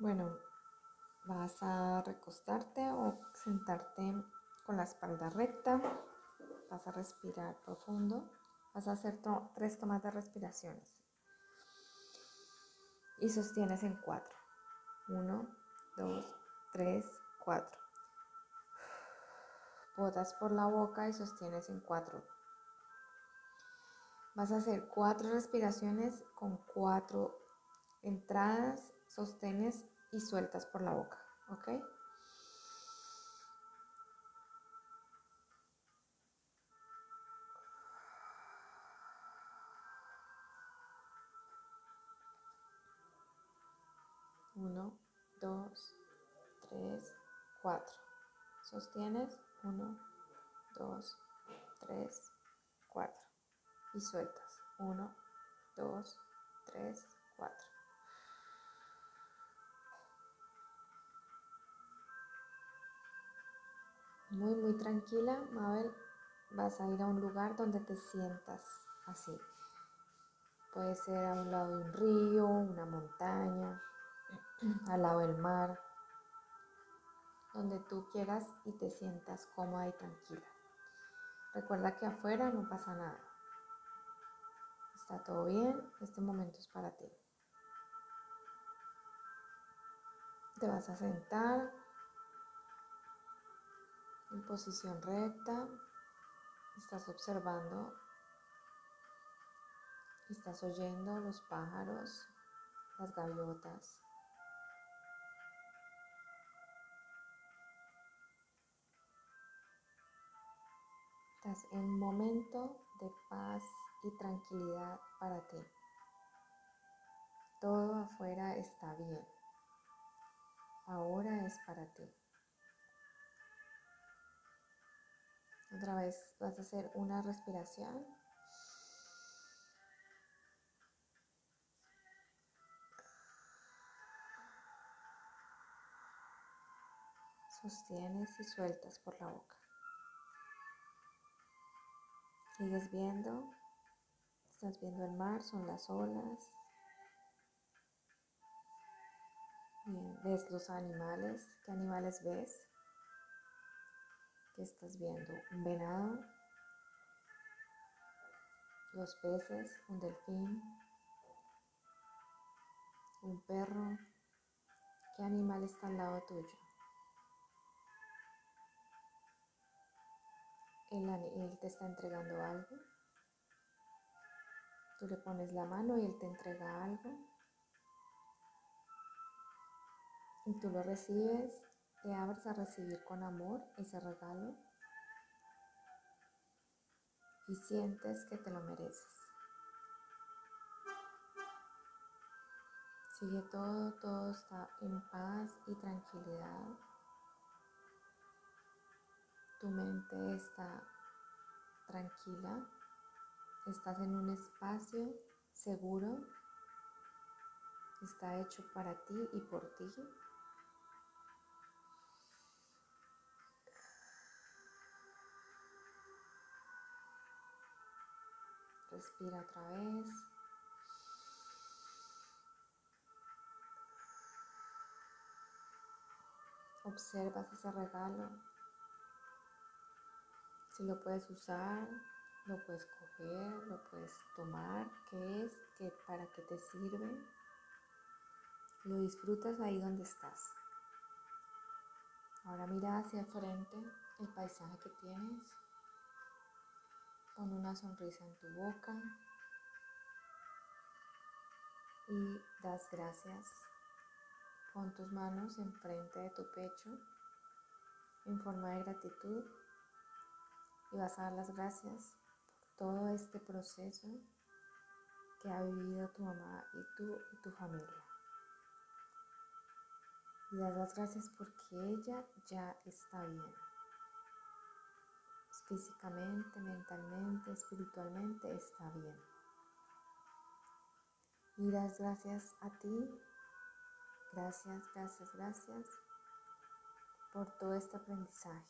Bueno, vas a recostarte o sentarte con la espalda recta. Vas a respirar profundo. Vas a hacer tres tomas de respiraciones. Y sostienes en cuatro. Uno, dos, tres, cuatro. Botas por la boca y sostienes en cuatro. Vas a hacer cuatro respiraciones con cuatro entradas, sostenes y sueltas por la boca, ¿ok? Uno, dos, tres, cuatro. Sostienes. Uno, dos, tres, cuatro. Y sueltas. Uno, dos, tres, cuatro. Muy, muy tranquila, Mabel, vas a ir a un lugar donde te sientas así. Puede ser a un lado de un río, una montaña, al lado del mar, donde tú quieras y te sientas cómoda y tranquila. Recuerda que afuera no pasa nada. Está todo bien, este momento es para ti. Te vas a sentar en posición recta, estás observando, estás oyendo los pájaros, las gaviotas. Estás en un momento de paz y tranquilidad para ti. Todo afuera está bien. Ahora es para ti. Otra vez vas a hacer una respiración. Sostienes y sueltas por la boca. Sigues viendo. Estás viendo el mar, son las olas. Bien, ves los animales. ¿Qué animales ves? Estás viendo? Un venado, los peces, un delfín, un perro. ¿Qué animal está al lado tuyo? Él, él te está entregando algo. Tú le pones la mano y él te entrega algo. Y tú lo recibes te abres a recibir con amor ese regalo y sientes que te lo mereces. Sigue todo, todo está en paz y tranquilidad. Tu mente está tranquila. Estás en un espacio seguro. Está hecho para ti y por ti. Respira otra vez. Observas ese regalo. Si lo puedes usar, lo puedes coger, lo puedes tomar, qué es, ¿Qué, para qué te sirve. Lo disfrutas ahí donde estás. Ahora mira hacia frente el paisaje que tienes. Pon una sonrisa en tu boca y das gracias. Pon tus manos enfrente de tu pecho en forma de gratitud y vas a dar las gracias por todo este proceso que ha vivido tu mamá y tú y tu familia. Y das las gracias porque ella ya está bien físicamente, mentalmente, espiritualmente está bien. Y das gracias a ti, gracias, gracias, gracias por todo este aprendizaje.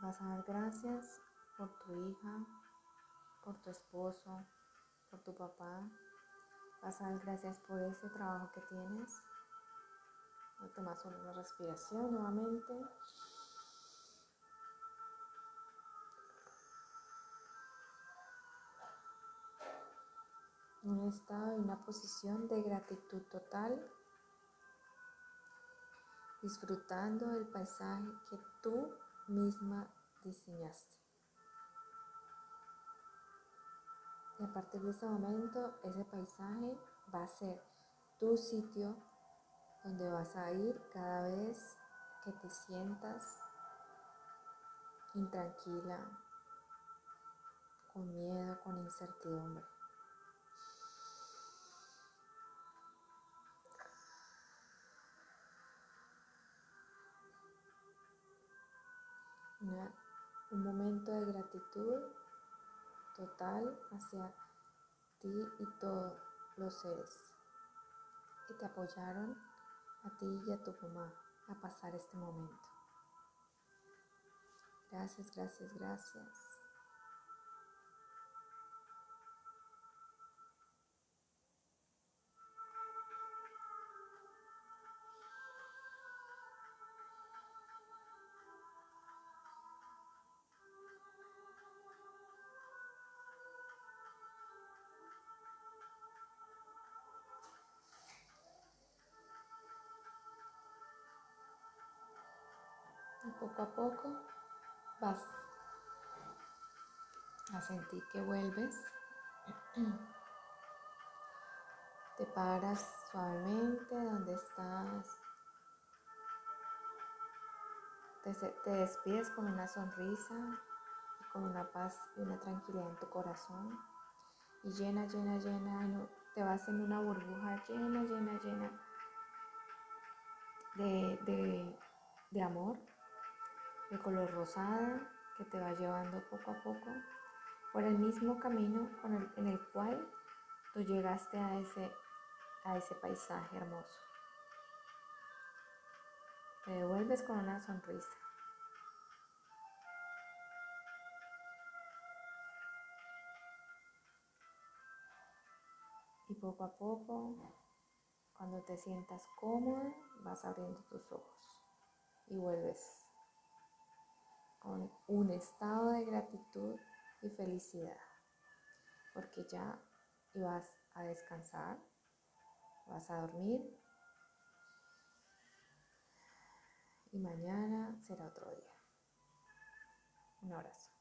Vas a dar gracias por tu hija, por tu esposo, por tu papá. Vas a dar gracias por ese trabajo que tienes. Tomas una respiración nuevamente. Un estado y una posición de gratitud total, disfrutando del paisaje que tú misma diseñaste. Y a partir de ese momento, ese paisaje va a ser tu sitio donde vas a ir cada vez que te sientas intranquila, con miedo, con incertidumbre. un momento de gratitud total hacia ti y todos los seres que te apoyaron a ti y a tu mamá a pasar este momento. Gracias, gracias, gracias. Poco a poco vas a sentir que vuelves. Te paras suavemente donde estás. Te, despides con una sonrisa con una paz y una tranquilidad en tu corazón. Y llena, llena, llena, te vas en una burbuja llena, llena, llena de, de amor de color rosada que te va llevando poco a poco por el mismo camino en el cual tú llegaste a ese, a ese paisaje hermoso. Te devuelves con una sonrisa. Y poco a poco, cuando te sientas cómoda, vas abriendo tus ojos y vuelves con un estado de gratitud y felicidad, porque ya ibas a descansar, vas a dormir y mañana será otro día. Un abrazo.